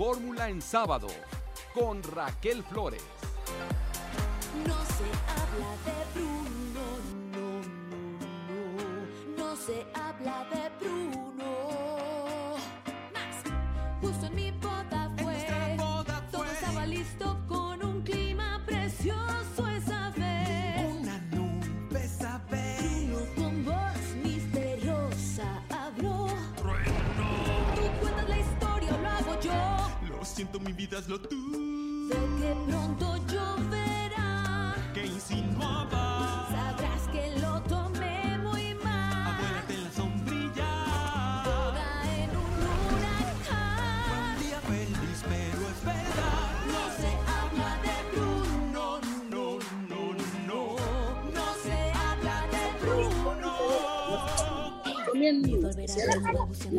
Fórmula en sábado con Raquel Flores. No se habla de mi vida es lo tú.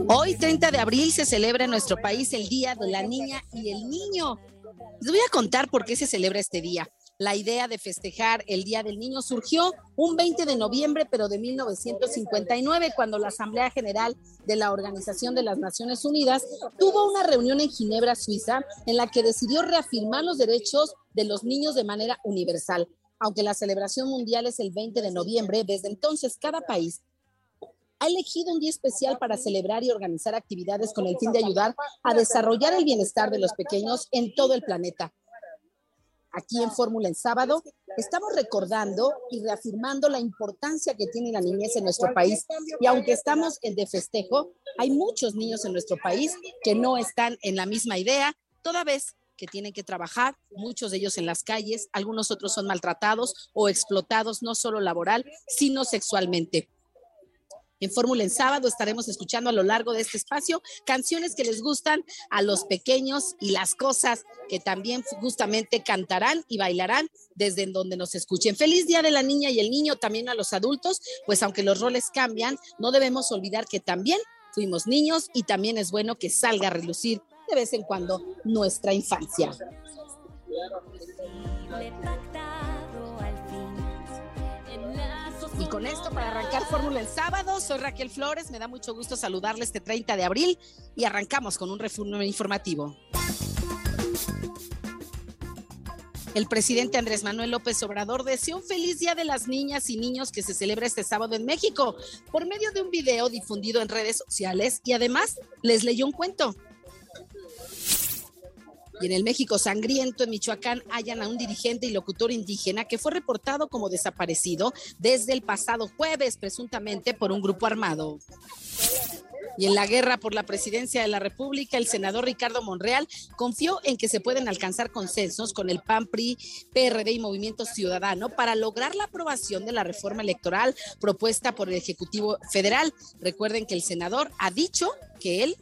Hoy, 30 de abril, se celebra en nuestro país el Día de la Niña y el Niño. Les voy a contar por qué se celebra este día. La idea de festejar el Día del Niño surgió un 20 de noviembre, pero de 1959, cuando la Asamblea General de la Organización de las Naciones Unidas tuvo una reunión en Ginebra, Suiza, en la que decidió reafirmar los derechos de los niños de manera universal. Aunque la celebración mundial es el 20 de noviembre, desde entonces cada país ha elegido un día especial para celebrar y organizar actividades con el fin de ayudar a desarrollar el bienestar de los pequeños en todo el planeta. Aquí en Fórmula en sábado estamos recordando y reafirmando la importancia que tiene la niñez en nuestro país. Y aunque estamos en de festejo, hay muchos niños en nuestro país que no están en la misma idea, toda vez que tienen que trabajar, muchos de ellos en las calles, algunos otros son maltratados o explotados, no solo laboral, sino sexualmente. En Fórmula en sábado estaremos escuchando a lo largo de este espacio canciones que les gustan a los pequeños y las cosas que también justamente cantarán y bailarán desde donde nos escuchen. Feliz Día de la Niña y el Niño también a los adultos, pues aunque los roles cambian, no debemos olvidar que también fuimos niños y también es bueno que salga a relucir de vez en cuando nuestra infancia. Y con esto, para arrancar Fórmula el sábado, soy Raquel Flores. Me da mucho gusto saludarle este 30 de abril y arrancamos con un resumen informativo. El presidente Andrés Manuel López Obrador deseó un feliz Día de las Niñas y Niños que se celebra este sábado en México por medio de un video difundido en redes sociales y además les leyó un cuento. Y en el México sangriento, en Michoacán, hallan a un dirigente y locutor indígena que fue reportado como desaparecido desde el pasado jueves, presuntamente por un grupo armado. Y en la guerra por la presidencia de la República, el senador Ricardo Monreal confió en que se pueden alcanzar consensos con el PAN, PRI, PRD y Movimiento Ciudadano para lograr la aprobación de la reforma electoral propuesta por el Ejecutivo Federal. Recuerden que el senador ha dicho que él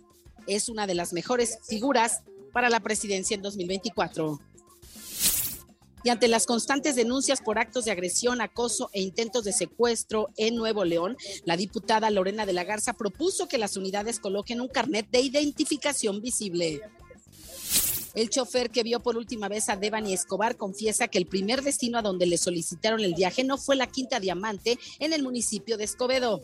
es una de las mejores figuras para la presidencia en 2024. Y ante las constantes denuncias por actos de agresión, acoso e intentos de secuestro en Nuevo León, la diputada Lorena de la Garza propuso que las unidades coloquen un carnet de identificación visible. El chofer que vio por última vez a Devani Escobar confiesa que el primer destino a donde le solicitaron el viaje no fue la Quinta Diamante en el municipio de Escobedo.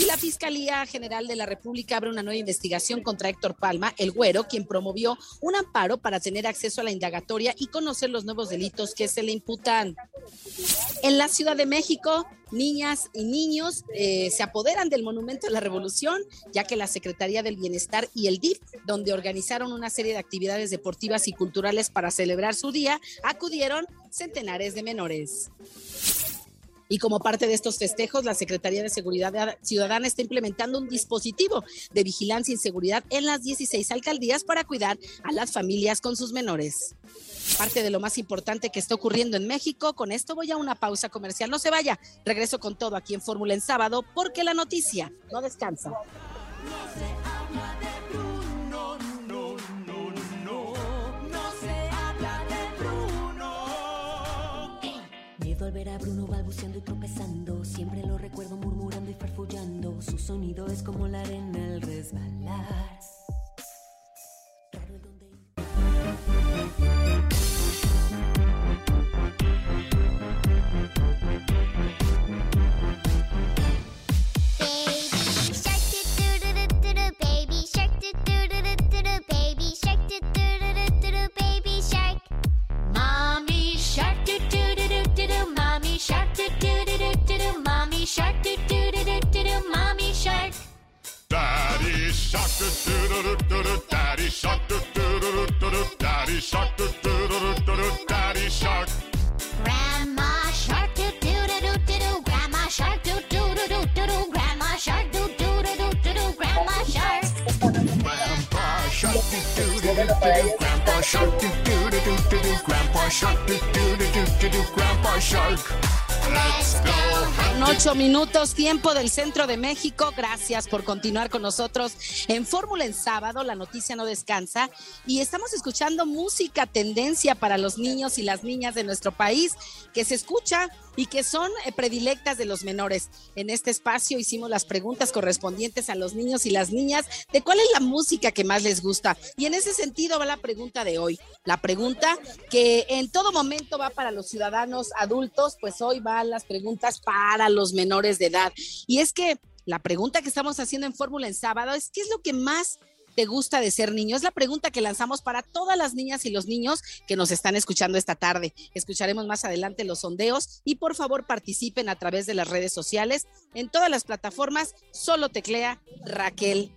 Y la Fiscalía General de la República abre una nueva investigación contra Héctor Palma, el güero, quien promovió un amparo para tener acceso a la indagatoria y conocer los nuevos delitos que se le imputan. En la Ciudad de México, niñas y niños eh, se apoderan del Monumento de la Revolución, ya que la Secretaría del Bienestar y el DIF, donde organizaron una serie de actividades deportivas y culturales para celebrar su día, acudieron centenares de menores. Y como parte de estos festejos, la Secretaría de Seguridad Ciudadana está implementando un dispositivo de vigilancia y seguridad en las 16 alcaldías para cuidar a las familias con sus menores. Parte de lo más importante que está ocurriendo en México. Con esto voy a una pausa comercial. No se vaya. Regreso con todo aquí en Fórmula en sábado porque la noticia no descansa. Ver a Bruno balbuceando y tropezando. Siempre lo recuerdo murmurando y farfullando. Su sonido es como la arena al resbalar. Minutos, tiempo del centro de México. Gracias por continuar con nosotros en Fórmula en sábado. La noticia no descansa y estamos escuchando música tendencia para los niños y las niñas de nuestro país que se escucha y que son eh, predilectas de los menores. En este espacio hicimos las preguntas correspondientes a los niños y las niñas de cuál es la música que más les gusta. Y en ese sentido va la pregunta de hoy. La pregunta que en todo momento va para los ciudadanos adultos, pues hoy van las preguntas para los menores de edad. Y es que la pregunta que estamos haciendo en Fórmula en sábado es ¿qué es lo que más te gusta de ser niño? Es la pregunta que lanzamos para todas las niñas y los niños que nos están escuchando esta tarde. Escucharemos más adelante los sondeos y por favor participen a través de las redes sociales. En todas las plataformas, solo teclea Raquel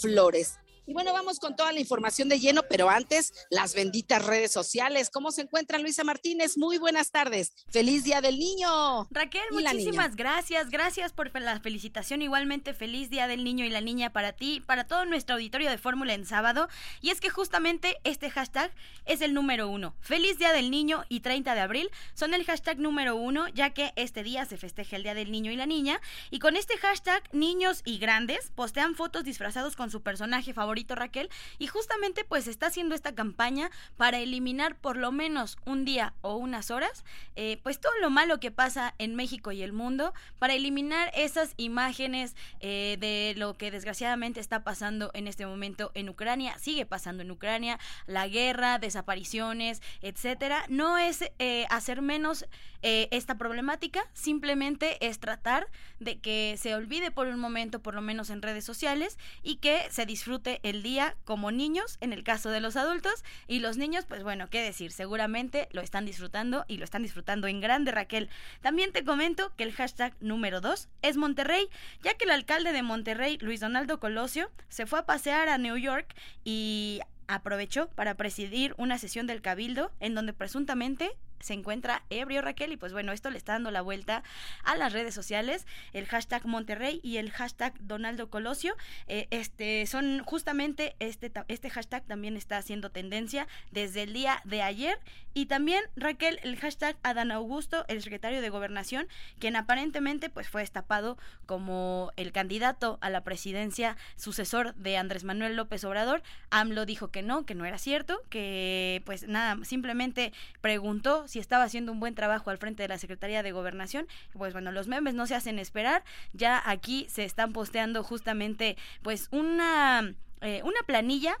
Flores. Y bueno, vamos con toda la información de lleno, pero antes, las benditas redes sociales. ¿Cómo se encuentra Luisa Martínez? Muy buenas tardes. Feliz Día del Niño. Raquel, muchísimas gracias. Gracias por la felicitación. Igualmente, feliz Día del Niño y la Niña para ti, para todo nuestro auditorio de Fórmula en sábado. Y es que justamente este hashtag es el número uno. Feliz Día del Niño y 30 de abril son el hashtag número uno, ya que este día se festeja el Día del Niño y la Niña. Y con este hashtag, niños y grandes postean fotos disfrazados con su personaje favorito, Raquel. Y justamente pues está haciendo esta campaña para eliminar por lo menos un día o unas horas, eh, pues todo lo malo que pasa en México y el mundo, para eliminar esas imágenes eh, de lo que desgraciadamente está pasando en este momento en Ucrania, sigue pasando en Ucrania, la guerra, desapariciones, etcétera. No es eh, hacer menos eh, esta problemática, simplemente es tratar de que se olvide por un momento, por lo menos en redes sociales, y que se disfrute el día como niños, en el caso de los adultos, y los niños, pues bueno, qué decir, seguramente lo están disfrutando y lo están disfrutando en grande, Raquel. También te comento que el hashtag número 2 es Monterrey, ya que el alcalde de Monterrey, Luis Donaldo Colosio, se fue a pasear a New York y aprovechó para presidir una sesión del Cabildo en donde presuntamente se encuentra ebrio Raquel y pues bueno, esto le está dando la vuelta a las redes sociales, el hashtag Monterrey y el hashtag Donaldo Colosio, eh, este son justamente este, este hashtag también está haciendo tendencia desde el día de ayer. Y también Raquel el hashtag Adán Augusto, el secretario de Gobernación, quien aparentemente pues fue destapado como el candidato a la presidencia sucesor de Andrés Manuel López Obrador, AMLO dijo que no, que no era cierto, que pues nada, simplemente preguntó si estaba haciendo un buen trabajo al frente de la Secretaría de Gobernación. Pues bueno, los memes no se hacen esperar, ya aquí se están posteando justamente pues una, eh, una planilla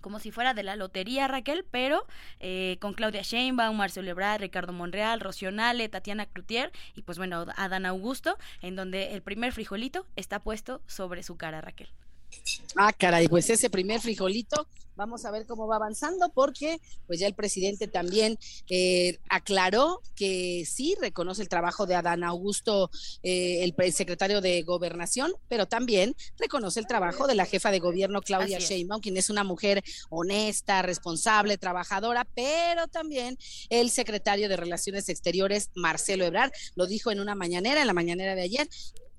como si fuera de la lotería, Raquel, pero eh, con Claudia Sheinbaum, Marcelo Ebrard, Ricardo Monreal, Rocío Nale, Tatiana Cloutier y pues bueno, Adán Augusto, en donde el primer frijolito está puesto sobre su cara, Raquel. Ah, caray, pues ese primer frijolito, vamos a ver cómo va avanzando, porque pues ya el presidente también eh, aclaró que sí reconoce el trabajo de Adán Augusto, eh, el secretario de Gobernación, pero también reconoce el trabajo de la jefa de gobierno, Claudia. Sheinbaum, quien es una mujer honesta, responsable, trabajadora, pero también el secretario de Relaciones Exteriores, Marcelo Ebrard, lo dijo en una mañanera, en la mañanera de ayer,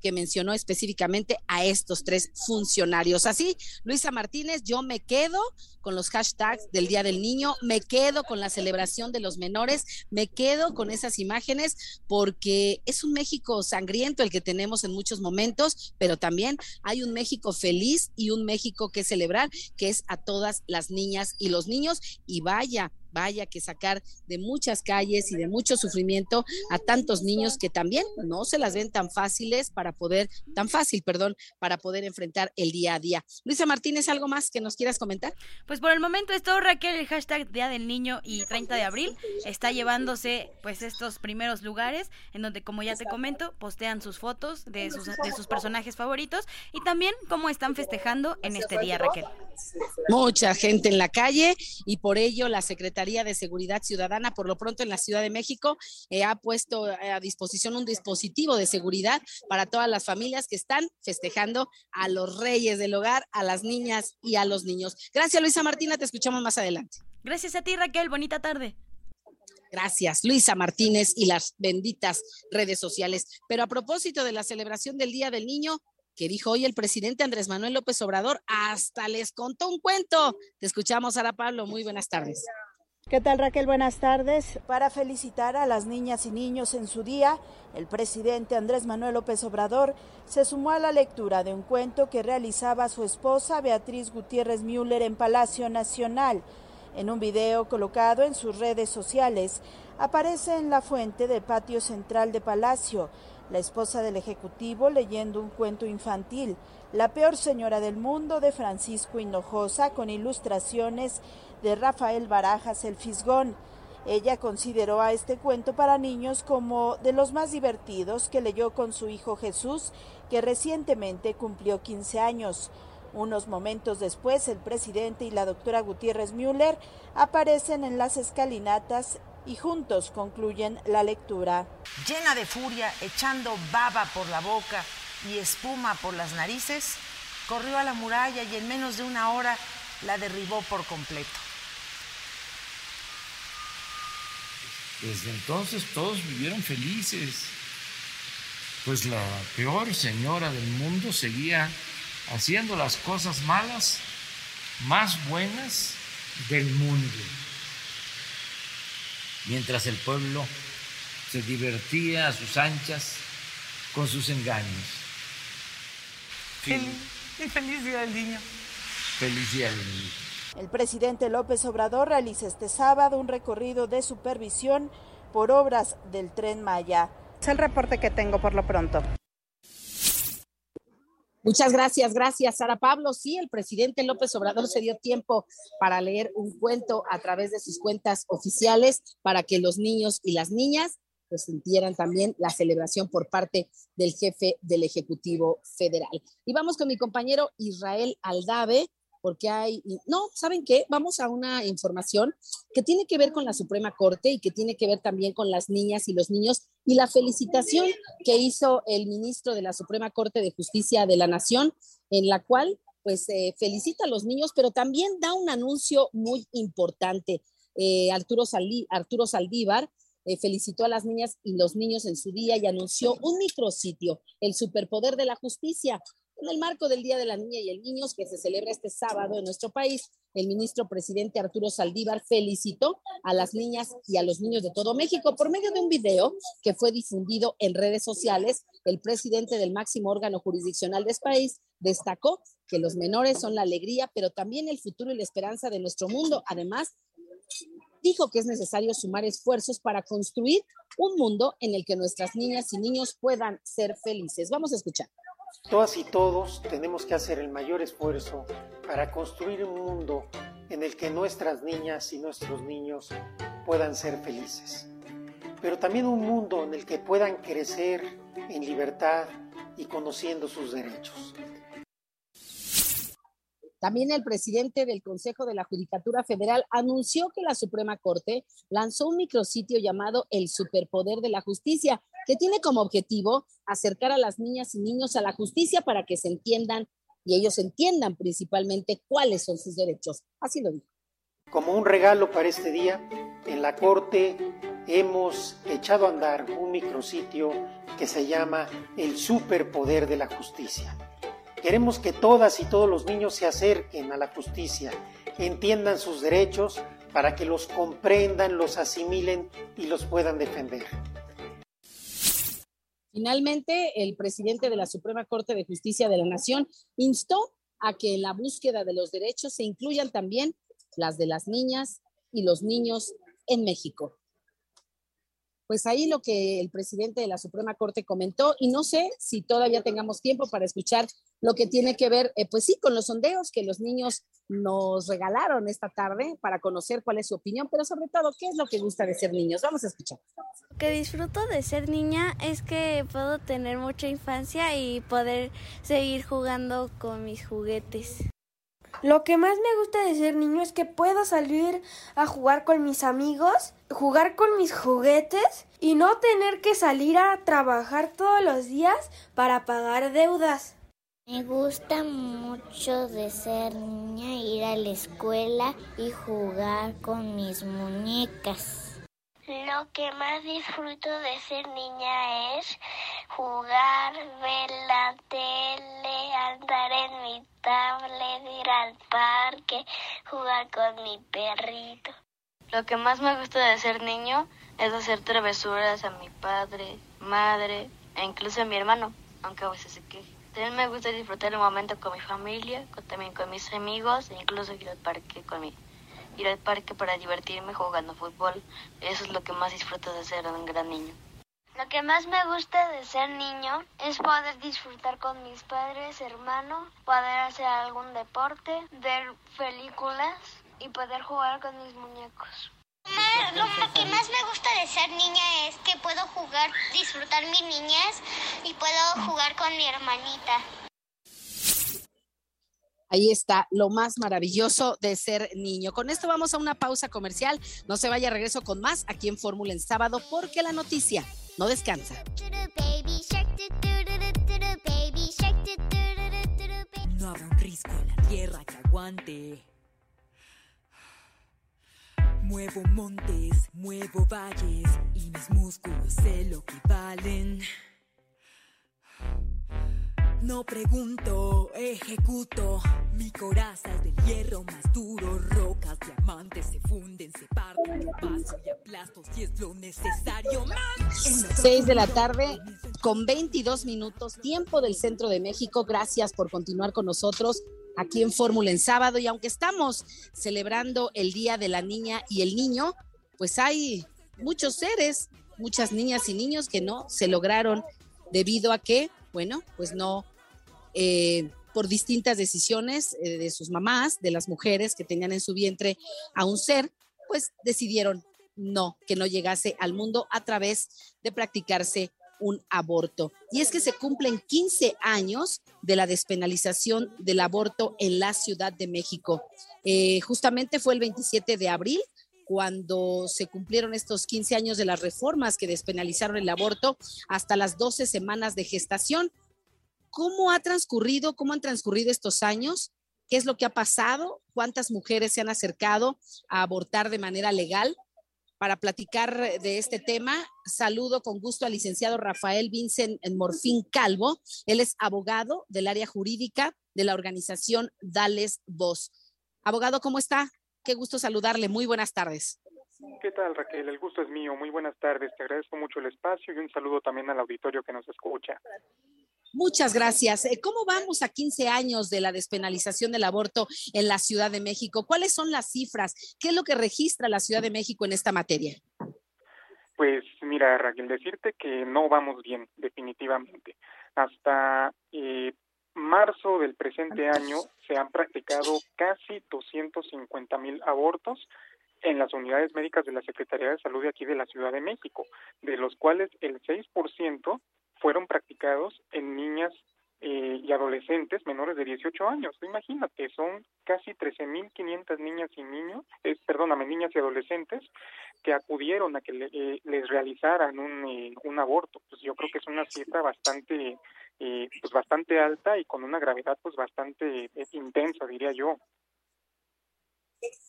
que mencionó específicamente a estos tres funcionarios. Así, Luisa Martínez, yo me quedo con los hashtags del Día del Niño, me quedo con la celebración de los menores, me quedo con esas imágenes porque es un México sangriento el que tenemos en muchos momentos, pero también hay un México feliz y un México que celebrar, que es a todas las niñas y los niños. Y vaya, vaya que sacar de muchas calles y de mucho sufrimiento a tantos niños que también no se las ven tan fáciles para poder, tan fácil, perdón, para poder enfrentar el día a día. Luisa Martínez, ¿algo más que nos quieras comentar? Pues por el momento es todo, Raquel, el hashtag Día del Niño y 30 de abril está llevándose pues estos primeros lugares en donde como ya te comento postean sus fotos de sus, de sus personajes favoritos y también cómo están festejando en este día, Raquel. Mucha gente en la calle y por ello la Secretaría de Seguridad Ciudadana, por lo pronto en la Ciudad de México, eh, ha puesto a disposición un dispositivo de seguridad para todas las familias que están festejando a los reyes del hogar, a las niñas y a los niños. Gracias Luisa Martina, te escuchamos más adelante. Gracias a ti Raquel, bonita tarde. Gracias, Luisa Martínez y las benditas redes sociales. Pero a propósito de la celebración del Día del Niño, que dijo hoy el presidente Andrés Manuel López Obrador, hasta les contó un cuento. Te escuchamos, Sara Pablo. Muy buenas tardes. ¿Qué tal Raquel? Buenas tardes. Para felicitar a las niñas y niños en su día, el presidente Andrés Manuel López Obrador se sumó a la lectura de un cuento que realizaba su esposa Beatriz Gutiérrez Müller en Palacio Nacional. En un video colocado en sus redes sociales, aparece en la fuente del patio central de Palacio la esposa del Ejecutivo leyendo un cuento infantil, La peor señora del mundo de Francisco Hinojosa, con ilustraciones de Rafael Barajas el Fisgón. Ella consideró a este cuento para niños como de los más divertidos que leyó con su hijo Jesús, que recientemente cumplió 15 años. Unos momentos después, el presidente y la doctora Gutiérrez Müller aparecen en las escalinatas y juntos concluyen la lectura. Llena de furia, echando baba por la boca y espuma por las narices, corrió a la muralla y en menos de una hora la derribó por completo. Desde entonces todos vivieron felices, pues la peor señora del mundo seguía haciendo las cosas malas más buenas del mundo, mientras el pueblo se divertía a sus anchas con sus engaños. Feliz, feliz día del niño. Feliz día del niño. El presidente López Obrador realiza este sábado un recorrido de supervisión por obras del tren Maya. Es el reporte que tengo por lo pronto. Muchas gracias, gracias, Sara Pablo. Sí, el presidente López Obrador se dio tiempo para leer un cuento a través de sus cuentas oficiales para que los niños y las niñas pues sintieran también la celebración por parte del jefe del Ejecutivo Federal. Y vamos con mi compañero Israel Aldave, porque hay, no, ¿saben qué? Vamos a una información que tiene que ver con la Suprema Corte y que tiene que ver también con las niñas y los niños y la felicitación que hizo el ministro de la Suprema Corte de Justicia de la Nación, en la cual pues eh, felicita a los niños, pero también da un anuncio muy importante. Eh, Arturo, Arturo Saldívar eh, felicitó a las niñas y los niños en su día y anunció un micrositio, el superpoder de la justicia, en el marco del Día de la Niña y el Niño, que se celebra este sábado en nuestro país, el ministro presidente Arturo Saldívar felicitó a las niñas y a los niños de todo México por medio de un video que fue difundido en redes sociales. El presidente del máximo órgano jurisdiccional de este país destacó que los menores son la alegría, pero también el futuro y la esperanza de nuestro mundo. Además, dijo que es necesario sumar esfuerzos para construir un mundo en el que nuestras niñas y niños puedan ser felices. Vamos a escuchar. Todas y todos tenemos que hacer el mayor esfuerzo para construir un mundo en el que nuestras niñas y nuestros niños puedan ser felices, pero también un mundo en el que puedan crecer en libertad y conociendo sus derechos. También el presidente del Consejo de la Judicatura Federal anunció que la Suprema Corte lanzó un micrositio llamado El Superpoder de la Justicia, que tiene como objetivo acercar a las niñas y niños a la justicia para que se entiendan y ellos entiendan principalmente cuáles son sus derechos. Así lo dijo. Como un regalo para este día, en la Corte hemos echado a andar un micrositio que se llama El Superpoder de la Justicia Queremos que todas y todos los niños se acerquen a la justicia, entiendan sus derechos para que los comprendan, los asimilen y los puedan defender. Finalmente, el presidente de la Suprema Corte de Justicia de la Nación instó a que en la búsqueda de los derechos se incluyan también las de las niñas y los niños en México. Pues ahí lo que el presidente de la Suprema Corte comentó y no sé si todavía tengamos tiempo para escuchar lo que tiene que ver, eh, pues sí, con los sondeos que los niños nos regalaron esta tarde para conocer cuál es su opinión, pero sobre todo, ¿qué es lo que gusta de ser niños? Vamos a escuchar. Lo que disfruto de ser niña es que puedo tener mucha infancia y poder seguir jugando con mis juguetes. Lo que más me gusta de ser niño es que puedo salir a jugar con mis amigos, jugar con mis juguetes y no tener que salir a trabajar todos los días para pagar deudas. Me gusta mucho de ser niña ir a la escuela y jugar con mis muñecas. Lo que más disfruto de ser niña es jugar, ver la tele, andar en mi tablet, ir al parque, jugar con mi perrito. Lo que más me gusta de ser niño es hacer travesuras a mi padre, madre e incluso a mi hermano, aunque a veces se queje. También me gusta disfrutar el momento con mi familia, con, también con mis amigos e incluso ir al parque con mi, ir al parque para divertirme jugando fútbol. Eso es lo que más disfruto de ser un gran niño. Lo que más me gusta de ser niño es poder disfrutar con mis padres, hermanos, poder hacer algún deporte, ver películas y poder jugar con mis muñecos. Lo que más me gusta de ser niña es que puedo jugar, disfrutar mi niñez y puedo jugar con mi hermanita. Ahí está lo más maravilloso de ser niño. Con esto vamos a una pausa comercial. No se vaya, regreso con más aquí en Fórmula en sábado porque la noticia no descansa. No habrá un risco en la tierra que aguante. Muevo montes, muevo valles y mis músculos sé lo que valen. No pregunto, ejecuto. Mi coraza es del hierro más duro. Rocas, diamantes se funden, se parten. Yo paso y aplasto si es lo necesario. Más. 6 de la tarde con 22 minutos, tiempo del centro de México. Gracias por continuar con nosotros aquí en Fórmula en sábado. Y aunque estamos celebrando el Día de la Niña y el Niño, pues hay muchos seres, muchas niñas y niños que no se lograron debido a que, bueno, pues no, eh, por distintas decisiones eh, de sus mamás, de las mujeres que tenían en su vientre a un ser, pues decidieron no, que no llegase al mundo a través de practicarse un aborto. Y es que se cumplen 15 años de la despenalización del aborto en la Ciudad de México. Eh, justamente fue el 27 de abril cuando se cumplieron estos 15 años de las reformas que despenalizaron el aborto hasta las 12 semanas de gestación. ¿Cómo ha transcurrido, cómo han transcurrido estos años? ¿Qué es lo que ha pasado? ¿Cuántas mujeres se han acercado a abortar de manera legal? Para platicar de este tema, saludo con gusto al licenciado Rafael Vincent Morfín Calvo. Él es abogado del área jurídica de la organización Dales Voz. Abogado, ¿cómo está? Qué gusto saludarle. Muy buenas tardes. ¿Qué tal, Raquel? El gusto es mío. Muy buenas tardes. Te agradezco mucho el espacio y un saludo también al auditorio que nos escucha. Muchas gracias. Eh, ¿Cómo vamos a 15 años de la despenalización del aborto en la Ciudad de México? ¿Cuáles son las cifras? ¿Qué es lo que registra la Ciudad de México en esta materia? Pues mira, Raquel, decirte que no vamos bien, definitivamente. Hasta eh, marzo del presente año se han practicado casi 250 mil abortos en las unidades médicas de la Secretaría de Salud de aquí de la Ciudad de México, de los cuales el 6% fueron practicados en niñas eh, y adolescentes menores de 18 años. Imagínate, son casi 13.500 niñas y niños, eh, perdóname, niñas y adolescentes que acudieron a que le, eh, les realizaran un, eh, un aborto. Pues yo creo que es una cifra bastante, eh, pues bastante alta y con una gravedad pues bastante intensa, diría yo.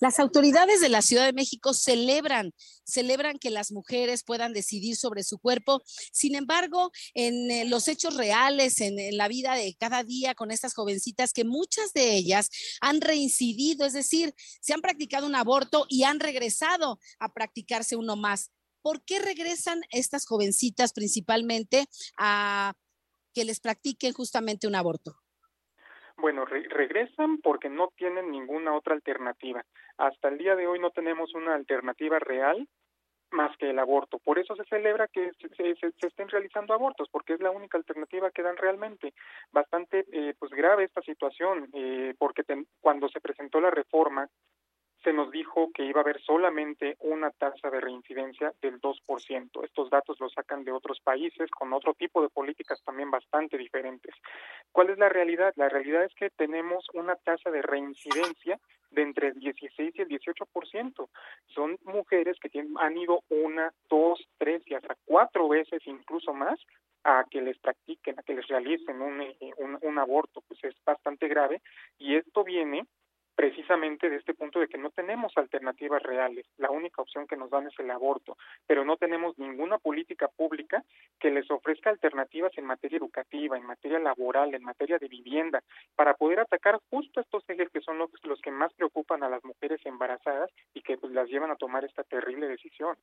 Las autoridades de la Ciudad de México celebran, celebran que las mujeres puedan decidir sobre su cuerpo. Sin embargo, en eh, los hechos reales, en, en, la vida de cada día con estas jovencitas, que muchas de ellas han reincidido, es decir, se han practicado un aborto y han regresado a practicarse uno más. ¿Por qué regresan estas jovencitas principalmente a que les practiquen justamente un aborto? Bueno, re regresan porque no tienen ninguna otra alternativa. Hasta el día de hoy no tenemos una alternativa real más que el aborto. Por eso se celebra que se, se, se estén realizando abortos, porque es la única alternativa que dan realmente. Bastante eh, pues grave esta situación, eh, porque cuando se presentó la reforma se nos dijo que iba a haber solamente una tasa de reincidencia del 2%. Estos datos los sacan de otros países con otro tipo de políticas también bastante diferentes. ¿Cuál es la realidad? La realidad es que tenemos una tasa de reincidencia de entre el 16 y el 18%. Son mujeres que tienen, han ido una, dos, tres y hasta cuatro veces incluso más a que les practiquen, a que les realicen un, eh, aborto, pues es bastante grave y esto viene precisamente de este punto de que no tenemos alternativas reales. La única opción que nos dan es el aborto, pero no tenemos ninguna política pública que les ofrezca alternativas en materia educativa, en materia laboral, en materia de vivienda, para poder atacar justo estos ejes que son los, los que más preocupan a las mujeres embarazadas y que pues, las llevan a tomar esta terrible decisión.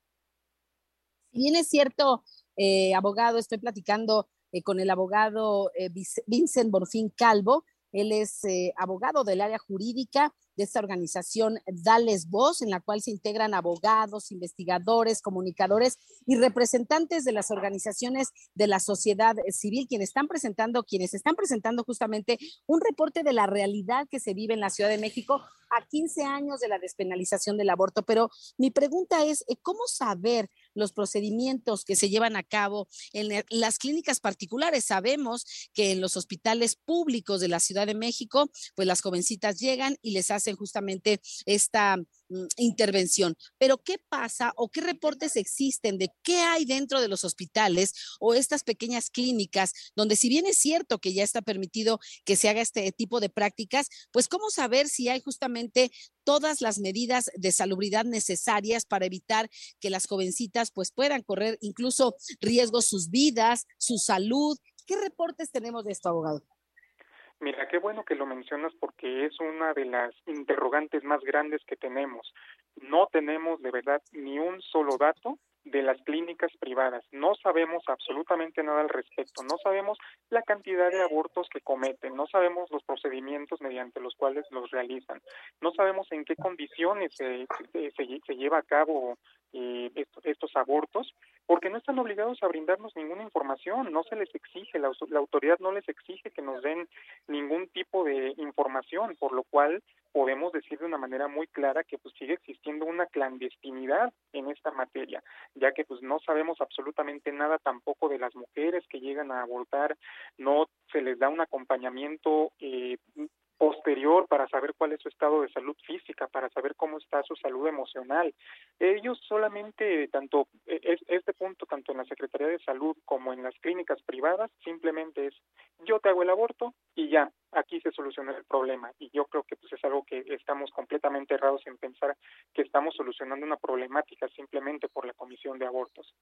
Si bien es cierto, eh, abogado, estoy platicando eh, con el abogado eh, Vincent Borfín Calvo, él es eh, abogado del área jurídica de esta organización Dales Voz, en la cual se integran abogados, investigadores, comunicadores y representantes de las organizaciones de la sociedad civil, quienes están presentando, quienes están presentando justamente un reporte de la realidad que se vive en la Ciudad de México a 15 años de la despenalización del aborto. Pero mi pregunta es, eh, ¿cómo saber los procedimientos que se llevan a cabo en las clínicas particulares? Sabemos que en los hospitales públicos de la Ciudad de México, pues las jovencitas llegan y les hacen justamente esta intervención. Pero ¿qué pasa o qué reportes existen de qué hay dentro de los hospitales o estas pequeñas clínicas donde si bien es cierto que ya está permitido que se haga este tipo de prácticas, pues cómo saber si hay justamente todas las medidas de salubridad necesarias para evitar que las jovencitas pues puedan correr incluso riesgos sus vidas, su salud. ¿Qué reportes tenemos de esto, abogado? Mira, qué bueno que lo mencionas porque es una de las interrogantes más grandes que tenemos. No tenemos de verdad ni un solo dato de las clínicas privadas. No sabemos absolutamente nada al respecto. No sabemos la cantidad de abortos que cometen. No sabemos los procedimientos mediante los cuales los realizan. No sabemos en qué condiciones se, lleva a cabo eh, estos abortos, porque no están obligados a brindarnos ninguna información. No se les exige, la, la autoridad no les exige que nos den ningún tipo de información, por lo cual podemos decir de una manera muy clara que pues sigue existiendo una clandestinidad en esta materia, ya que pues no sabemos absolutamente nada tampoco de las mujeres que llegan a abortar, no se les da un acompañamiento eh, posterior para saber cuál es su estado de salud física, para saber cómo está su salud emocional. Ellos solamente, tanto es, este punto, tanto en la Secretaría de Salud como en las clínicas privadas, simplemente es yo te hago el aborto y ya, aquí se soluciona el problema. Y yo creo que pues es algo que estamos completamente errados en pensar que estamos solucionando una problemática simplemente por la comisión de abortos.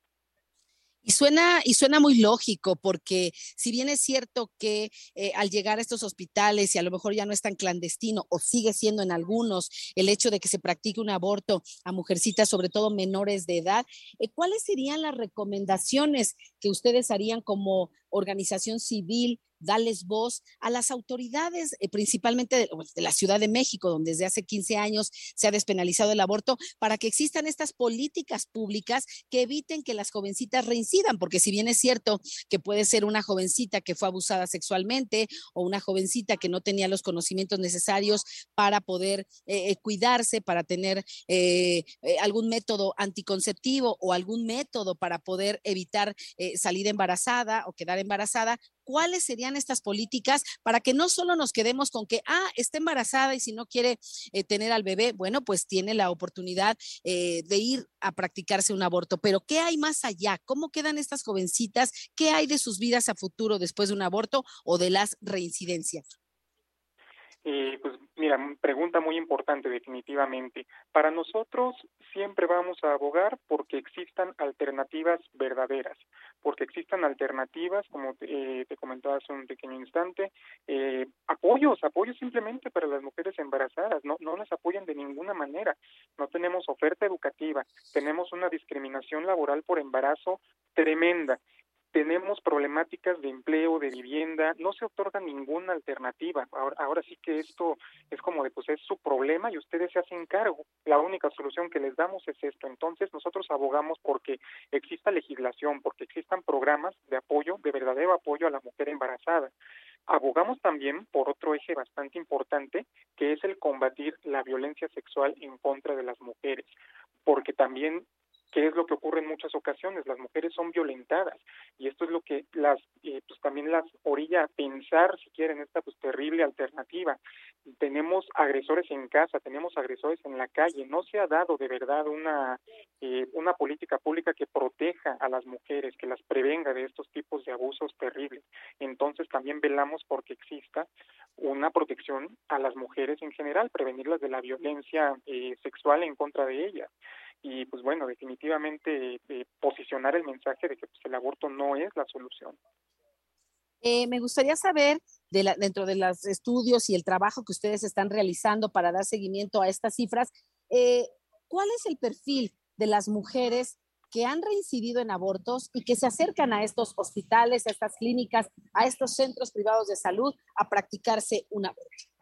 Y suena, y suena muy lógico, porque si bien es cierto que eh, al llegar a estos hospitales y a lo mejor ya no es tan clandestino o sigue siendo en algunos el hecho de que se practique un aborto a mujercitas, sobre todo menores de edad, eh, ¿cuáles serían las recomendaciones que ustedes harían como organización civil darles voz a las autoridades, eh, principalmente de, de, la Ciudad de México, donde desde hace 15 años se ha despenalizado el aborto, para que existan estas políticas públicas que eviten que las jovencitas reincidan, porque si bien es cierto que puede ser una jovencita que fue abusada sexualmente o una jovencita que no tenía los conocimientos necesarios para poder eh, eh cuidarse, para tener algún método anticonceptivo o algún método para poder evitar salir embarazada o quedar embarazada, cuáles serían estas políticas para que no solo nos quedemos con que, ah, está embarazada y si no quiere eh, tener al bebé, bueno, pues tiene la oportunidad eh, de ir a practicarse un aborto. Pero ¿qué hay más allá? ¿Cómo quedan estas jovencitas? ¿Qué hay de sus vidas a futuro después de un aborto o de las reincidencias? Eh, pues mira, pregunta muy importante definitivamente. Para nosotros siempre vamos a abogar porque existan alternativas verdaderas, porque existan alternativas, como te, eh, comentaba hace un pequeño instante, eh, apoyos, apoyos simplemente para las mujeres embarazadas, no, no las apoyan de ninguna manera. No tenemos oferta educativa, tenemos una discriminación laboral por embarazo tremenda tenemos problemáticas de empleo, de vivienda, no se otorga ninguna alternativa. Ahora, ahora sí que esto es como de, pues es su problema y ustedes se hacen cargo. La única solución que les damos es esto. Entonces nosotros abogamos porque exista legislación, porque existan programas de apoyo, de verdadero apoyo a la mujer embarazada. abogamos también por otro eje bastante importante, que es el combatir la violencia sexual en contra de las mujeres, porque también ¿Qué es lo que ocurre en muchas ocasiones? Las mujeres son violentadas y esto es lo que las, eh, pues también las orilla a pensar, si quieren, esta pues terrible alternativa. Tenemos agresores en casa, tenemos agresores en la calle. No se ha dado de verdad una eh, una política pública que proteja a las mujeres, que las prevenga de estos tipos de abusos terribles. Entonces también velamos porque exista una protección a las mujeres en general, prevenirlas de la violencia eh, sexual en contra de ellas y pues bueno, definitivamente eh, posicionar el mensaje de que pues, el aborto no es la solución. Eh, me gustaría saber, de la, dentro de los estudios y el trabajo que ustedes están realizando para dar seguimiento a estas cifras, eh, ¿cuál es el perfil de las mujeres que han reincidido en abortos y que se acercan a estos hospitales, a estas clínicas, a estos centros privados de salud a practicarse un aborto?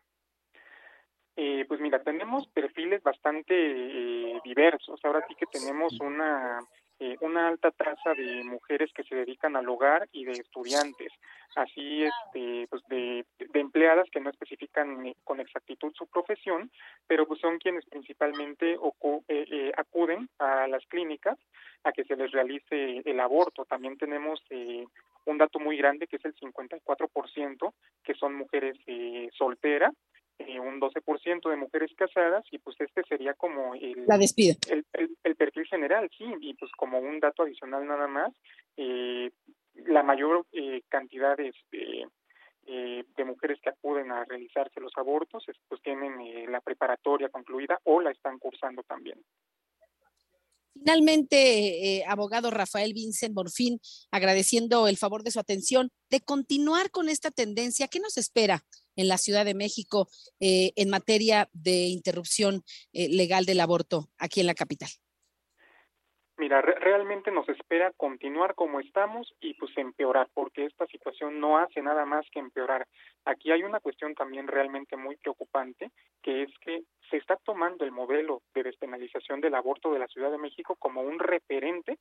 Eh, pues mira, tenemos perfiles bastante eh, diversos. Ahora sí que tenemos una eh, una alta tasa de mujeres que se dedican al hogar y de estudiantes, así este, pues de, de empleadas que no especifican con exactitud su profesión, pero pues son quienes principalmente acuden a las clínicas a que se les realice el aborto. También tenemos un dato muy grande que es el 54% que son mujeres solteras eh, un 12% de mujeres casadas y pues este sería como el, La despido. El, el, perfil general, sí, y pues como un dato adicional nada más, eh, la mayor eh, cantidad de, este, eh, de mujeres que acuden a realizarse los abortos pues tienen eh, la preparatoria concluida o la están cursando también. Finalmente, eh, abogado Rafael Vincent Morfín, agradeciendo el favor de su atención, de continuar con esta tendencia, ¿qué nos espera en la Ciudad de México eh, en materia de interrupción eh, legal del aborto aquí en la capital? Mira, re realmente nos espera continuar como estamos y pues empeorar, porque esta situación no hace nada más que empeorar. Aquí hay una cuestión también realmente muy preocupante, que es que se está tomando el modelo de despenalización del aborto de la Ciudad de México como un referente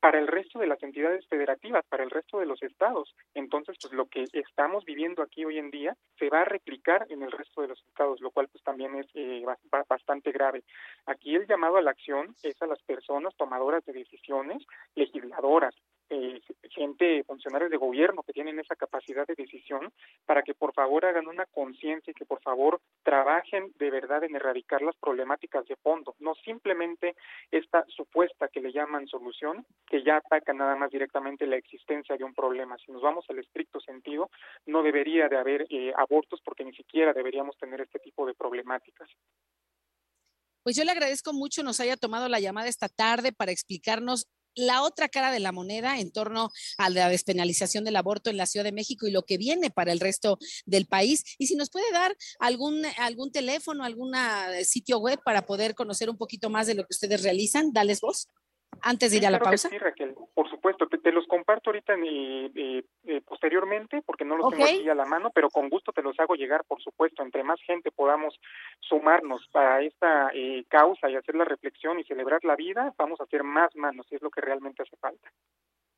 para el resto de las entidades federativas, para el resto de los estados. Entonces, pues lo que estamos viviendo aquí hoy en día se va a replicar en el resto de los estados, lo cual pues también es eh, bastante grave. Aquí el llamado a la acción es a las personas tomadoras de decisiones, legisladoras, eh, gente, funcionarios de gobierno que tienen esa capacidad de decisión, para que por favor hagan una conciencia y que por favor trabajen de verdad en erradicar las problemáticas de fondo, no simplemente esta supuesta que le llaman solución, que ya ataca nada más directamente la existencia de un problema. Si nos vamos al estricto sentido, no debería de haber eh, abortos porque ni siquiera deberíamos tener este tipo de problemáticas. Pues yo le agradezco mucho nos haya tomado la llamada esta tarde para explicarnos la otra cara de la moneda en torno a la despenalización del aborto en la Ciudad de México y lo que viene para el resto del país. Y si nos puede dar algún, algún teléfono, algún sitio web para poder conocer un poquito más de lo que ustedes realizan, dales voz antes de ir a la pausa. Sí, Raquel, por supuesto, te, te los comparto ahorita eh, eh, posteriormente porque no los tengo aquí a la mano, pero con gusto te los hago llegar, por supuesto, entre más gente podamos sumarnos para esta eh, causa y hacer la reflexión y celebrar la vida, vamos a hacer más manos y es lo que realmente hace falta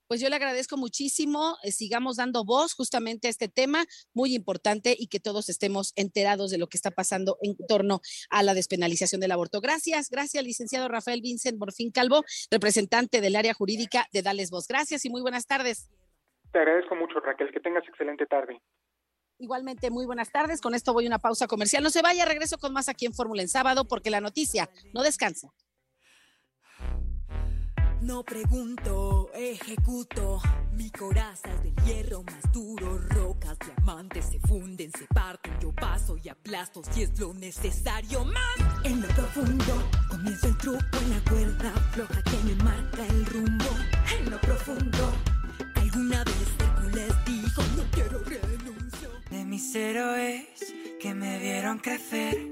pues yo le agradezco muchísimo. Eh, sigamos dando voz justamente a este tema muy importante y que todos estemos enterados de lo que está pasando en torno a la despenalización del aborto. Gracias, gracias, licenciado Rafael Vincent Morfín Calvo, representante del área jurídica de Dales Voz. Gracias y muy buenas tardes. Te agradezco mucho, Raquel. Que tengas excelente tarde. Igualmente, muy buenas tardes. Con esto voy a una pausa comercial. No se vaya, regreso con más aquí en Fórmula en sábado porque la noticia no descansa. No pregunto, ejecuto. Mi coraza es del hierro más duro. Rocas, diamantes se funden, se parten. Yo paso y aplasto si es lo necesario. Más en lo profundo, comienzo el truco en la cuerda floja que me marca el rumbo. En lo profundo, alguna vez Hércules dijo: No quiero renuncio. De mis héroes que me vieron crecer,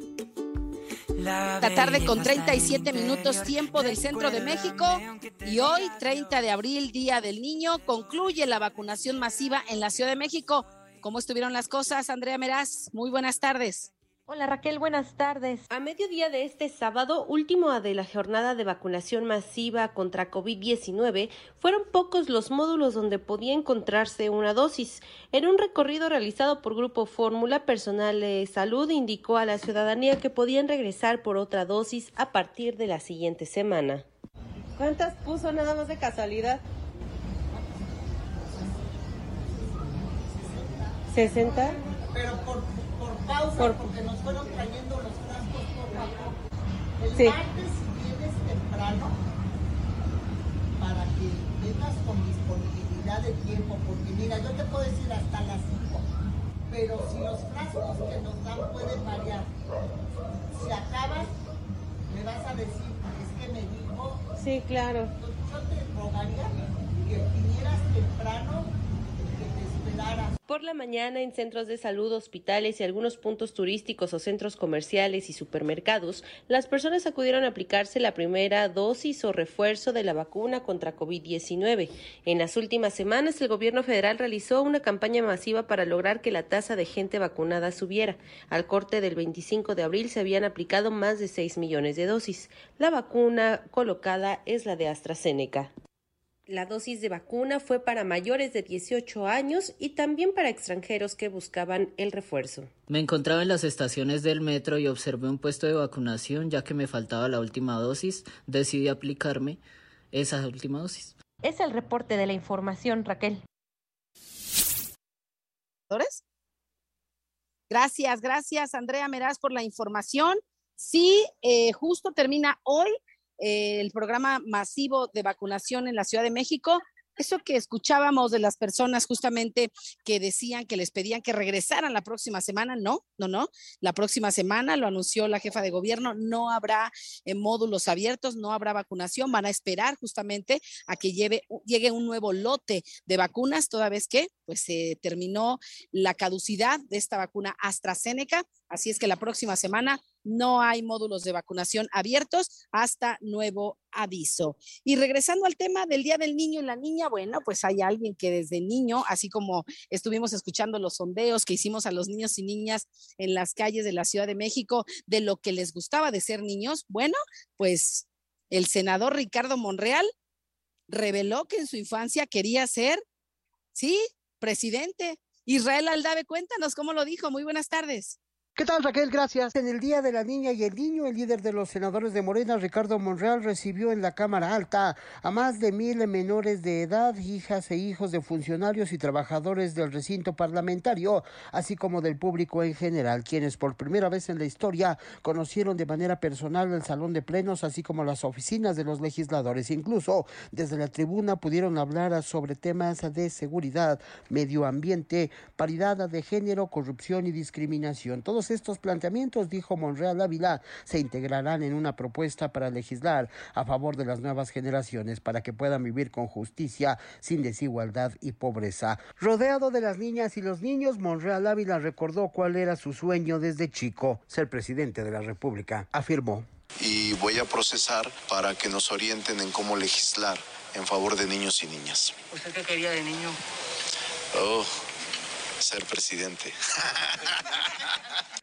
La tarde con belleza 37 está minutos tiempo del centro de México y hoy 30 de abril, Día del Niño, concluye la vacunación masiva en la Ciudad de México. ¿Cómo estuvieron las cosas, Andrea Meraz? Muy buenas tardes. Hola Raquel, buenas tardes. A mediodía de este sábado, último de la jornada de vacunación masiva contra COVID-19, fueron pocos los módulos donde podía encontrarse una dosis. En un recorrido realizado por Grupo Fórmula, personal de salud indicó a la ciudadanía que podían regresar por otra dosis a partir de la siguiente semana. ¿Cuántas puso nada más de casualidad? ¿60? pero por, por pausa, Por- porque nos fueron trayendo los frascos poco a poco. El Sí. martes, vienes temprano, para que vengas con disponibilidad de tiempo, porque mira, yo te puedo decir hasta las 5, pero si los frascos que nos dan pueden variar, si acaban, me vas a decir, es que me dijo, Sí, claro. yo te rogaría que vinieras temprano, que te esperaras. Por la mañana en centros de salud, hospitales y algunos puntos turísticos o centros comerciales y supermercados, las personas acudieron a aplicarse la primera dosis o refuerzo de la vacuna contra COVID-19. En las últimas semanas, el gobierno federal realizó una campaña masiva para lograr que la tasa de gente vacunada subiera. Al corte del 25 de abril se habían aplicado más de 6 millones de dosis. La vacuna colocada es la de AstraZeneca. La dosis de vacuna fue para mayores de 18 años y también para extranjeros que buscaban el refuerzo. Me encontraba en las estaciones del metro y observé un puesto de vacunación ya que me faltaba la última dosis. Decidí aplicarme esa última dosis. Es el reporte de la información, Raquel. Gracias, gracias, Andrea Meraz, por la información. Sí, eh, justo termina hoy eh, el programa masivo de vacunación en la Ciudad de México. Eso que escuchábamos de las personas justamente que decían que les pedían que regresaran la próxima semana, no, no, no. La próxima semana lo anunció la jefa de gobierno, no habrá eh, módulos abiertos, no habrá vacunación, van a esperar justamente a que lleve, llegue un nuevo lote de vacunas, toda vez que pues se terminó la caducidad de esta vacuna AstraZeneca, así es que la próxima semana no hay módulos de vacunación abiertos hasta nuevo aviso. Y regresando al tema del Día del Niño y la Niña, bueno, pues hay alguien que desde niño, así como estuvimos escuchando los sondeos que hicimos a los niños y niñas en las calles de la Ciudad de México de lo que les gustaba de ser niños, bueno, pues el senador Ricardo Monreal reveló que en su infancia quería ser, sí, presidente. Israel Aldave, cuéntanos cómo lo dijo. Muy buenas tardes. ¿Qué tal Raquel? Gracias. En el Día de la Niña y el Niño, el líder de los senadores de Morena, Ricardo Monreal, recibió en la Cámara Alta a más de mil menores de edad, hijas e hijos de funcionarios y trabajadores del recinto parlamentario, así como del público en general, quienes por primera vez en la historia conocieron de manera personal el salón de plenos, así como las oficinas de los legisladores. Incluso desde la tribuna pudieron hablar sobre temas de seguridad, medio ambiente, paridad de género, corrupción y discriminación. Todos estos planteamientos, dijo Monreal Ávila, se integrarán en una propuesta para legislar a favor de las nuevas generaciones para que puedan vivir con justicia, sin desigualdad y pobreza. Rodeado de las niñas y los niños, Monreal Ávila recordó cuál era su sueño desde chico, ser presidente de la República. Afirmó. y voy a procesar para que nos orienten en cómo legislar en favor de niños y niñas. ¿Usted qué quería de niño? Oh, ser presidente.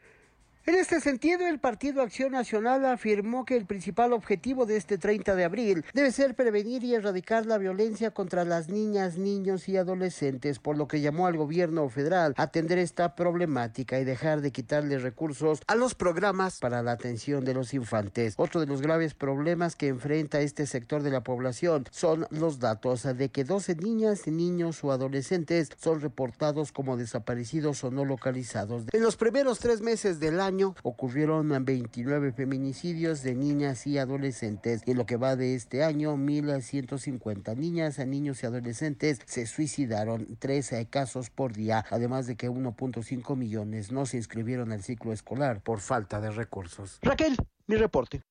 En este sentido, el Partido Acción Nacional afirmó que el principal objetivo de este 30 de abril debe ser prevenir y erradicar la violencia contra las niñas, niños y adolescentes, por lo que llamó al gobierno federal a atender esta problemática y dejar de quitarle recursos a los programas para la atención de los infantes. Otro de los graves problemas que enfrenta este sector de la población son los datos de que 12 niñas, niños o adolescentes son reportados como desaparecidos o no localizados. En los primeros tres meses del año, ocurrieron 29 feminicidios de niñas y adolescentes. Y en lo que va de este año, 1.150 niñas, niños y adolescentes se suicidaron, 13 casos por día, además de que 1.5 millones no se inscribieron al ciclo escolar por falta de recursos. Raquel, mi reporte.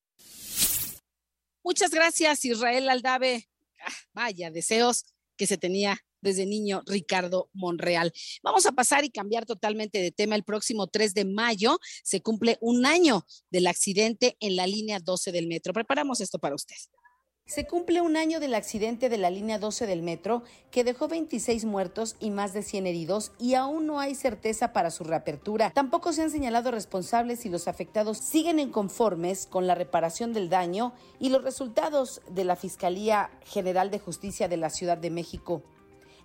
Muchas gracias, Israel Aldave. Ah, vaya, deseos que se tenía desde niño Ricardo Monreal. Vamos a pasar y cambiar totalmente de tema. El próximo 3 de mayo se cumple un año del accidente en la línea 12 del metro. Preparamos esto para usted. Se cumple un año del accidente de la línea 12 del metro que dejó 26 muertos y más de 100 heridos y aún no hay certeza para su reapertura. Tampoco se han señalado responsables y los afectados siguen inconformes con la reparación del daño y los resultados de la Fiscalía General de Justicia de la Ciudad de México.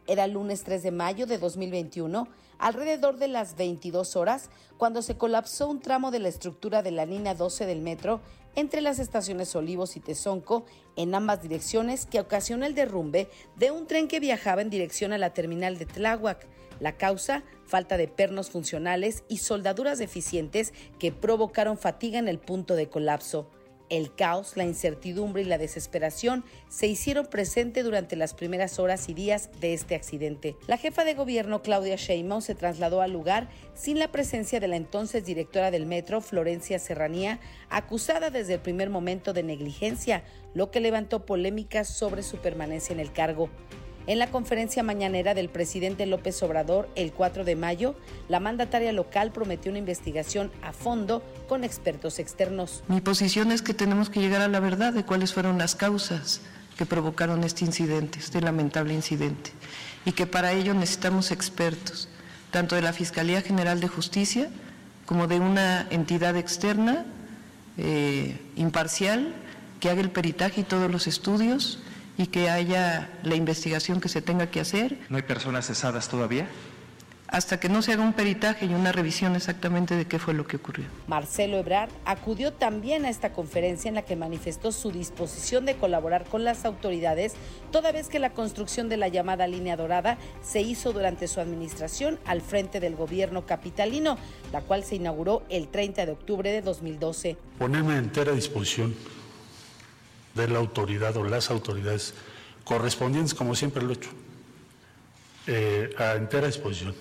Era el lunes 3 de mayo de 2021, alrededor de las 22 horas, cuando se colapsó un tramo de la estructura de la línea 12 del metro entre las estaciones Olivos y Tezonco en ambas direcciones que ocasionó el derrumbe de un tren que viajaba en dirección a la terminal de Tláhuac. La causa, falta de pernos funcionales y soldaduras deficientes que provocaron fatiga en el punto de colapso. El caos, la incertidumbre y la desesperación se hicieron presente durante las primeras horas y días de este accidente. La jefa de gobierno Claudia Sheinbaum se trasladó al lugar sin la presencia de la entonces directora del metro, Florencia Serranía, acusada desde el primer momento de negligencia, lo que levantó polémicas sobre su permanencia en el cargo. En la conferencia mañanera del presidente López Obrador el 4 de mayo, la mandataria local prometió una investigación a fondo con expertos externos. Mi posición es que tenemos que llegar a la verdad de cuáles fueron las causas que provocaron este incidente, este lamentable incidente, y que para ello necesitamos expertos, tanto de la Fiscalía General de Justicia como de una entidad externa eh, imparcial que haga el peritaje y todos los estudios y que haya la investigación que se tenga que hacer. ¿No hay personas cesadas todavía? Hasta que no se haga un peritaje y una revisión exactamente de qué fue lo que ocurrió. Marcelo Ebrard acudió también a esta conferencia en la que manifestó su disposición de colaborar con las autoridades, toda vez que la construcción de la llamada línea dorada se hizo durante su administración al frente del gobierno capitalino, la cual se inauguró el 30 de octubre de 2012. Ponerme a entera disposición de la autoridad o las autoridades correspondientes, como siempre lo he hecho, eh, a entera disposición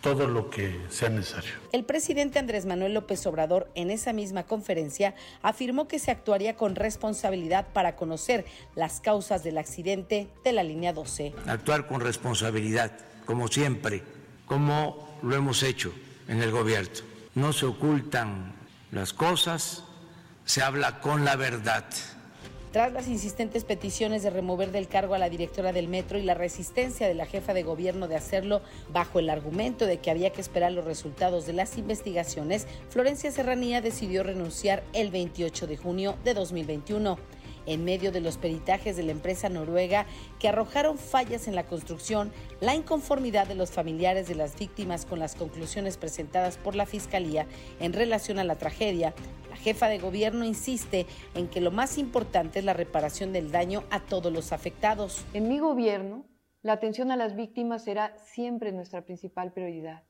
todo lo que sea necesario. El presidente Andrés Manuel López Obrador en esa misma conferencia afirmó que se actuaría con responsabilidad para conocer las causas del accidente de la línea 12. Actuar con responsabilidad, como siempre, como lo hemos hecho en el gobierno. No se ocultan las cosas, se habla con la verdad. Tras las insistentes peticiones de remover del cargo a la directora del metro y la resistencia de la jefa de gobierno de hacerlo bajo el argumento de que había que esperar los resultados de las investigaciones, Florencia Serranía decidió renunciar el 28 de junio de 2021 en medio de los peritajes de la empresa noruega que arrojaron fallas en la construcción, la inconformidad de los familiares de las víctimas con las conclusiones presentadas por la Fiscalía en relación a la tragedia, la jefa de gobierno insiste en que lo más importante es la reparación del daño a todos los afectados. En mi gobierno, la atención a las víctimas será siempre nuestra principal prioridad.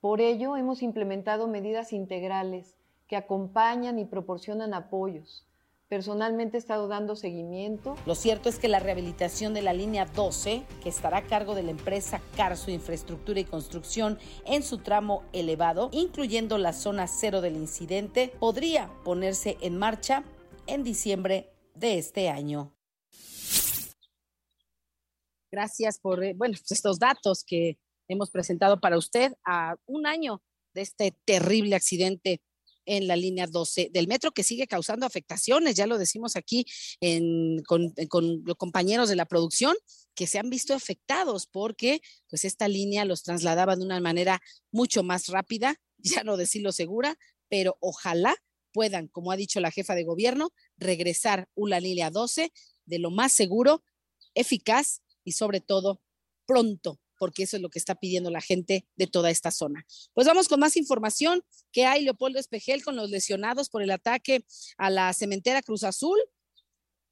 Por ello, hemos implementado medidas integrales que acompañan y proporcionan apoyos Personalmente he estado dando seguimiento. Lo cierto es que la rehabilitación de la línea 12, que estará a cargo de la empresa Carso Infraestructura y Construcción en su tramo elevado, incluyendo la zona cero del incidente, podría ponerse en marcha en diciembre de este año. Gracias por eh, bueno, pues estos datos que hemos presentado para usted a un año de este terrible accidente en la línea 12 del metro que sigue causando afectaciones, ya lo decimos aquí con, los compañeros de la producción, que se han visto afectados porque pues esta línea los trasladaba de una manera mucho más rápida, ya no decirlo segura, pero ojalá puedan, como ha dicho la jefa de gobierno, regresar una línea 12 de lo más seguro, eficaz y sobre todo pronto porque eso es lo que está pidiendo la gente de toda esta zona. Pues vamos con más información que hay Leopoldo Espejel con los lesionados por el ataque a la cementera Cruz Azul.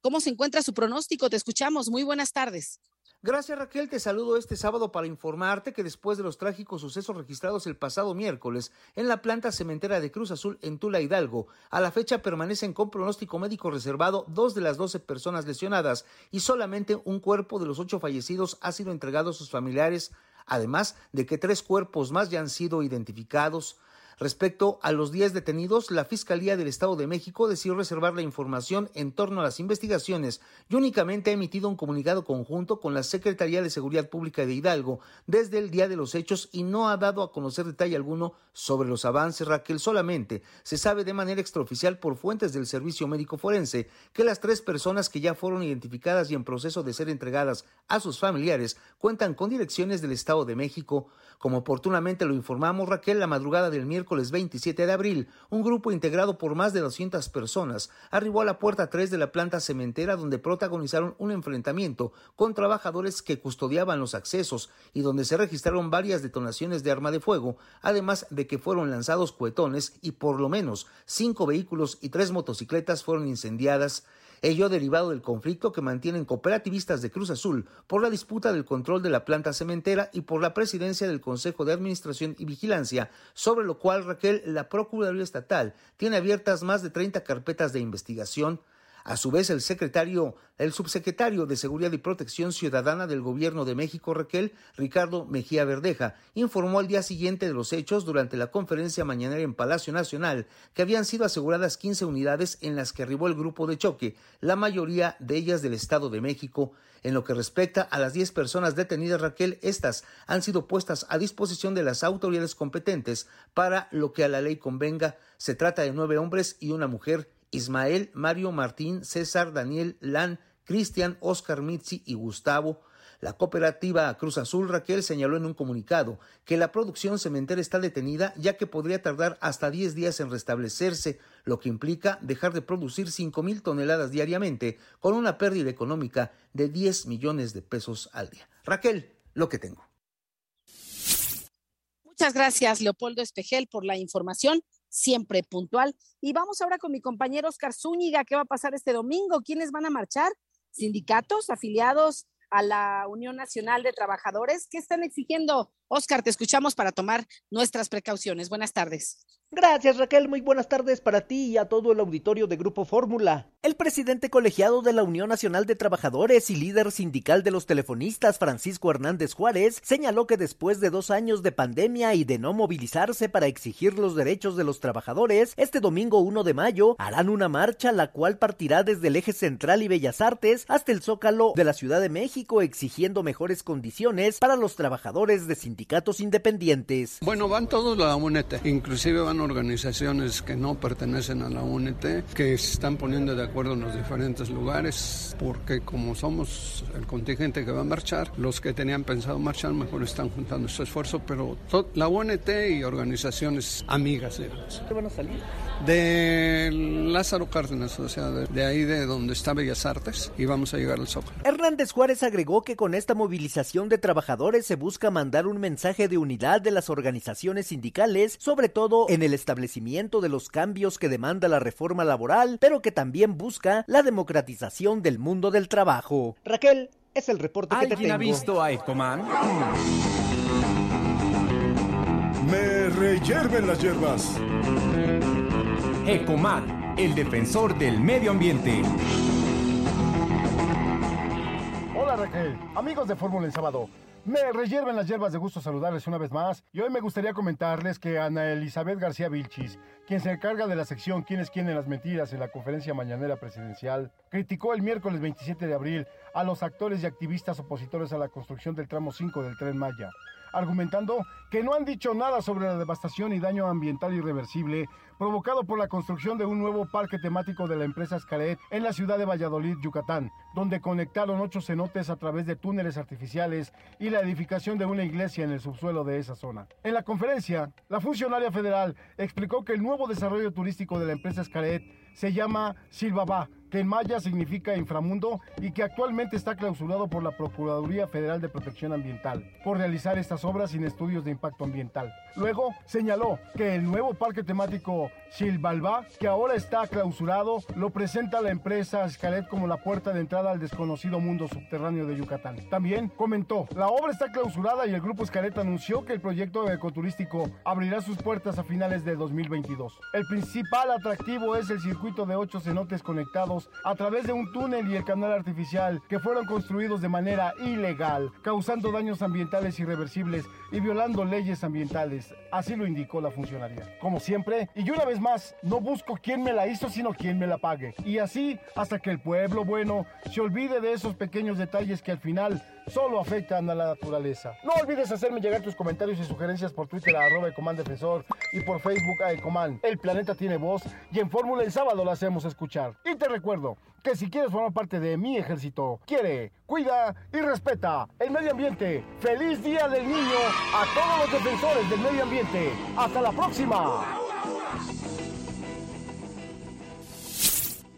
¿Cómo se encuentra su pronóstico? Te escuchamos. Muy buenas tardes. Gracias Raquel, te saludo este sábado para informarte que después de los trágicos sucesos registrados el pasado miércoles en la planta cementera de Cruz Azul en Tula Hidalgo, a la fecha permanecen con pronóstico médico reservado dos de las doce personas lesionadas y solamente un cuerpo de los ocho fallecidos ha sido entregado a sus familiares, además de que tres cuerpos más ya han sido identificados. Respecto a los 10 detenidos, la Fiscalía del Estado de México decidió reservar la información en torno a las investigaciones y únicamente ha emitido un comunicado conjunto con la Secretaría de Seguridad Pública de Hidalgo desde el día de los hechos y no ha dado a conocer detalle alguno sobre los avances. Raquel solamente se sabe de manera extraoficial por fuentes del Servicio Médico Forense que las tres personas que ya fueron identificadas y en proceso de ser entregadas a sus familiares cuentan con direcciones del Estado de México. Como oportunamente lo informamos Raquel, la madrugada del miércoles 27 de abril, un grupo integrado por más de 200 personas arribó a la puerta 3 de la planta cementera donde protagonizaron un enfrentamiento con trabajadores que custodiaban los accesos y donde se registraron varias detonaciones de arma de fuego, además de que fueron lanzados cuetones y por lo menos cinco vehículos y tres motocicletas fueron incendiadas ello derivado del conflicto que mantienen cooperativistas de Cruz Azul por la disputa del control de la planta cementera y por la presidencia del Consejo de Administración y Vigilancia, sobre lo cual Raquel, la Procuraduría Estatal, tiene abiertas más de 30 carpetas de investigación a su vez, el secretario, el subsecretario de Seguridad y Protección Ciudadana del Gobierno de México, Raquel Ricardo Mejía Verdeja, informó al día siguiente de los hechos durante la conferencia mañanera en Palacio Nacional que habían sido aseguradas 15 unidades en las que arribó el grupo de choque, la mayoría de ellas del Estado de México. En lo que respecta a las 10 personas detenidas, Raquel, estas han sido puestas a disposición de las autoridades competentes para lo que a la ley convenga. Se trata de nueve hombres y una mujer Ismael, Mario Martín, César, Daniel, Lan, Cristian, Oscar Mitzi y Gustavo. La cooperativa Cruz Azul Raquel señaló en un comunicado que la producción cementera está detenida ya que podría tardar hasta 10 días en restablecerse, lo que implica dejar de producir 5 mil toneladas diariamente con una pérdida económica de 10 millones de pesos al día. Raquel, lo que tengo. Muchas gracias, Leopoldo Espejel, por la información siempre puntual. Y vamos ahora con mi compañero Oscar Zúñiga, ¿qué va a pasar este domingo? ¿Quiénes van a marchar? ¿Sindicatos afiliados a la Unión Nacional de Trabajadores? ¿Qué están exigiendo? Oscar, te escuchamos para tomar nuestras precauciones. Buenas tardes. Gracias Raquel, muy buenas tardes para ti y a todo el auditorio de Grupo Fórmula. El presidente colegiado de la Unión Nacional de Trabajadores y líder sindical de los telefonistas, Francisco Hernández Juárez, señaló que después de dos años de pandemia y de no movilizarse para exigir los derechos de los trabajadores, este domingo 1 de mayo harán una marcha la cual partirá desde el eje central y Bellas Artes hasta el Zócalo de la Ciudad de México exigiendo mejores condiciones para los trabajadores de sindicatos independientes. Bueno, van todos la UNET, inclusive van organizaciones que no pertenecen a la UNT, que se están poniendo de acuerdo en los diferentes lugares, porque como somos el contingente que va a marchar, los que tenían pensado marchar mejor están juntando su esfuerzo, pero la UNT y organizaciones amigas. ¿Qué van a salir? De Lázaro Cárdenas, o sea, de, de, ahí de donde está Bellas Artes, y vamos a llegar al Zócalo. Hernández Juárez agregó que con esta movilización de trabajadores se busca mandar un mensaje de unidad de las organizaciones sindicales, sobre todo en el establecimiento de los cambios que demanda la reforma laboral, pero que también busca la democratización del mundo del trabajo. Raquel, es el reporte que te tengo. ha visto a Ecoman? Me reyerven las hierbas. Ecoman, el defensor del medio ambiente. Hola Raquel, amigos de Fórmula en Sábado. Me reyerven las hierbas de gusto saludarles una vez más y hoy me gustaría comentarles que Ana Elizabeth García Vilchis, quien se encarga de la sección ¿Quién es quién en las mentiras en la conferencia mañanera presidencial, criticó el miércoles 27 de abril a los actores y activistas opositores a la construcción del tramo 5 del tren Maya, argumentando que no han dicho nada sobre la devastación y daño ambiental irreversible provocado por la construcción de un nuevo parque temático de la empresa Scaret en la ciudad de Valladolid, Yucatán, donde conectaron ocho cenotes a través de túneles artificiales y la edificación de una iglesia en el subsuelo de esa zona. En la conferencia, la funcionaria federal explicó que el nuevo desarrollo turístico de la empresa Scaret se llama Silvaba, que en maya significa inframundo y que actualmente está clausurado por la Procuraduría Federal de Protección Ambiental por realizar estas obras sin estudios de impacto ambiental. Luego señaló que el nuevo parque temático Silvalba, que ahora está clausurado, lo presenta la empresa Scalet como la puerta de entrada al desconocido mundo subterráneo de Yucatán. También comentó, la obra está clausurada y el grupo Scalet anunció que el proyecto ecoturístico abrirá sus puertas a finales de 2022. El principal atractivo es el circuito de ocho cenotes conectados a través de un túnel y el canal artificial que fueron construidos de manera ilegal, causando daños ambientales irreversibles y violando leyes ambientales. Así lo indicó la funcionaria. Como siempre, y una vez más, no busco quién me la hizo, sino quién me la pague. Y así hasta que el pueblo bueno se olvide de esos pequeños detalles que al final solo afectan a la naturaleza. No olvides hacerme llegar tus comentarios y sugerencias por Twitter a arroba y por Facebook a Ecoman. El planeta tiene voz y en Fórmula el sábado la hacemos escuchar. Y te recuerdo que si quieres formar parte de mi ejército, quiere, cuida y respeta el medio ambiente. ¡Feliz Día del Niño a todos los defensores del medio ambiente! ¡Hasta la próxima!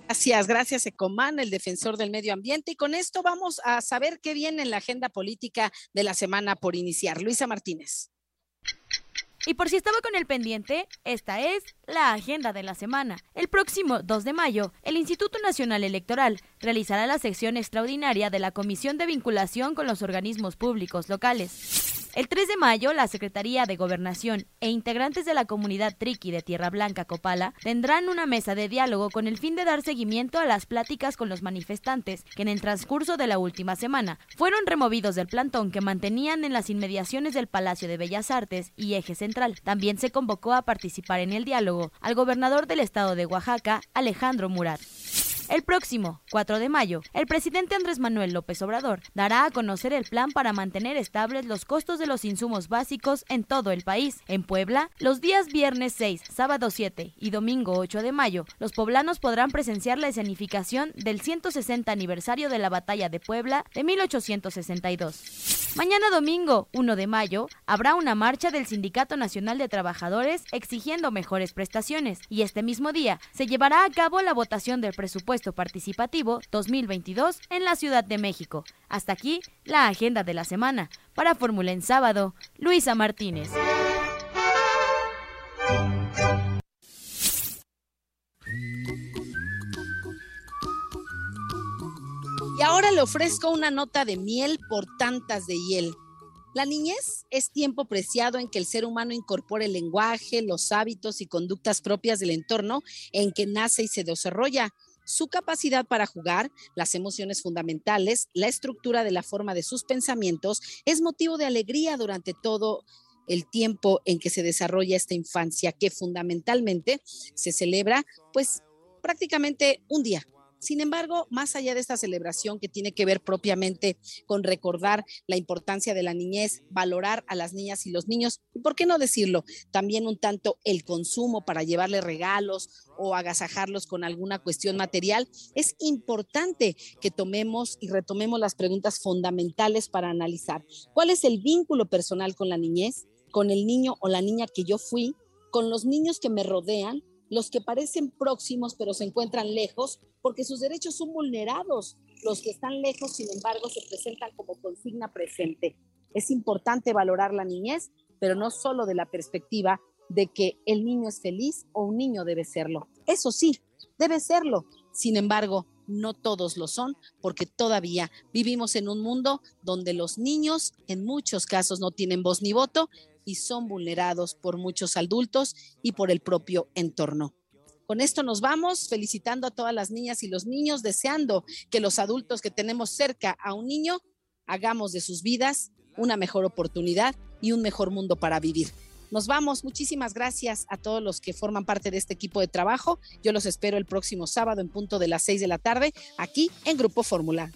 Gracias, gracias Ecoman, el defensor del medio ambiente. Y con esto vamos a saber qué viene en la agenda política de la semana por iniciar. Luisa Martínez. Y por si estaba con el pendiente, esta es la agenda de la semana. El próximo 2 de mayo, el Instituto Nacional Electoral realizará la sección extraordinaria de la Comisión de Vinculación con los Organismos Públicos Locales. El 3 de mayo, la Secretaría de Gobernación e integrantes de la comunidad Triqui de Tierra Blanca Copala tendrán una mesa de diálogo con el fin de dar seguimiento a las pláticas con los manifestantes que en el transcurso de la última semana fueron removidos del plantón que mantenían en las inmediaciones del Palacio de Bellas Artes y Eje Central. También se convocó a participar en el diálogo al gobernador del estado de Oaxaca, Alejandro Murat. El próximo 4 de mayo, el presidente Andrés Manuel López Obrador dará a conocer el plan para mantener estables los costos de los insumos básicos en todo el país. En Puebla, los días viernes 6, sábado 7 y domingo 8 de mayo, los poblanos podrán presenciar la escenificación del 160 aniversario de la Batalla de Puebla de 1862. Mañana domingo 1 de mayo habrá una marcha del Sindicato Nacional de Trabajadores exigiendo mejores prestaciones y este mismo día se llevará a cabo la votación del presupuesto participativo 2022 en la Ciudad de México. Hasta aquí la agenda de la semana. Para Fórmula en sábado, Luisa Martínez. Ahora le ofrezco una nota de miel por tantas de hiel. La niñez es tiempo preciado en que el ser humano incorpore el lenguaje, los hábitos y conductas propias del entorno en que nace y se desarrolla. Su capacidad para jugar, las emociones fundamentales, la estructura de la forma de sus pensamientos es motivo de alegría durante todo el tiempo en que se desarrolla esta infancia, que fundamentalmente se celebra pues prácticamente un día, sin embargo, más allá de esta celebración que tiene que ver propiamente con recordar la importancia de la niñez, valorar a las niñas y los niños, por qué no decirlo, también un tanto el consumo para llevarle regalos o agasajarlos con alguna cuestión material, es importante que tomemos y retomemos las preguntas fundamentales para analizar. ¿Cuál es el vínculo personal con la niñez, con el niño o la niña que yo fui, con los niños que me rodean? Los que parecen próximos pero se encuentran lejos, porque sus derechos son vulnerados. Los que están lejos, sin embargo, se presentan como consigna presente. Es importante valorar la niñez, pero no solo de la perspectiva de que el niño es feliz o un niño debe serlo. Eso sí, debe serlo. Sin embargo, no todos lo son, porque todavía vivimos en un mundo donde los niños en muchos casos no tienen voz ni voto y son vulnerados por muchos adultos y por el propio entorno. Con esto nos vamos, felicitando a todas las niñas y los niños, deseando que los adultos que tenemos cerca a un niño hagamos de sus vidas una mejor oportunidad y un mejor mundo para vivir. Nos vamos, muchísimas gracias a todos los que forman parte de este equipo de trabajo. Yo los espero el próximo sábado en punto de las seis de la tarde aquí en Grupo Fórmula.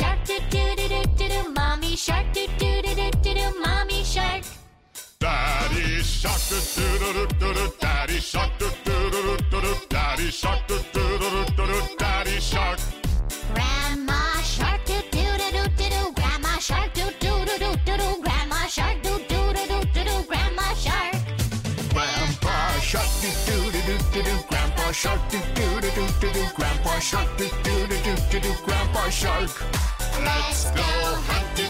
Shark do do do do do do mommy shark do do do do do do mommy shark Daddy shark do do do do do do daddy shark do do do do do do daddy shark do do do do do daddy shark Grandma grandpa shark. Do do do do do do grandpa shark do do do do do do grandpa shark Let's go hunting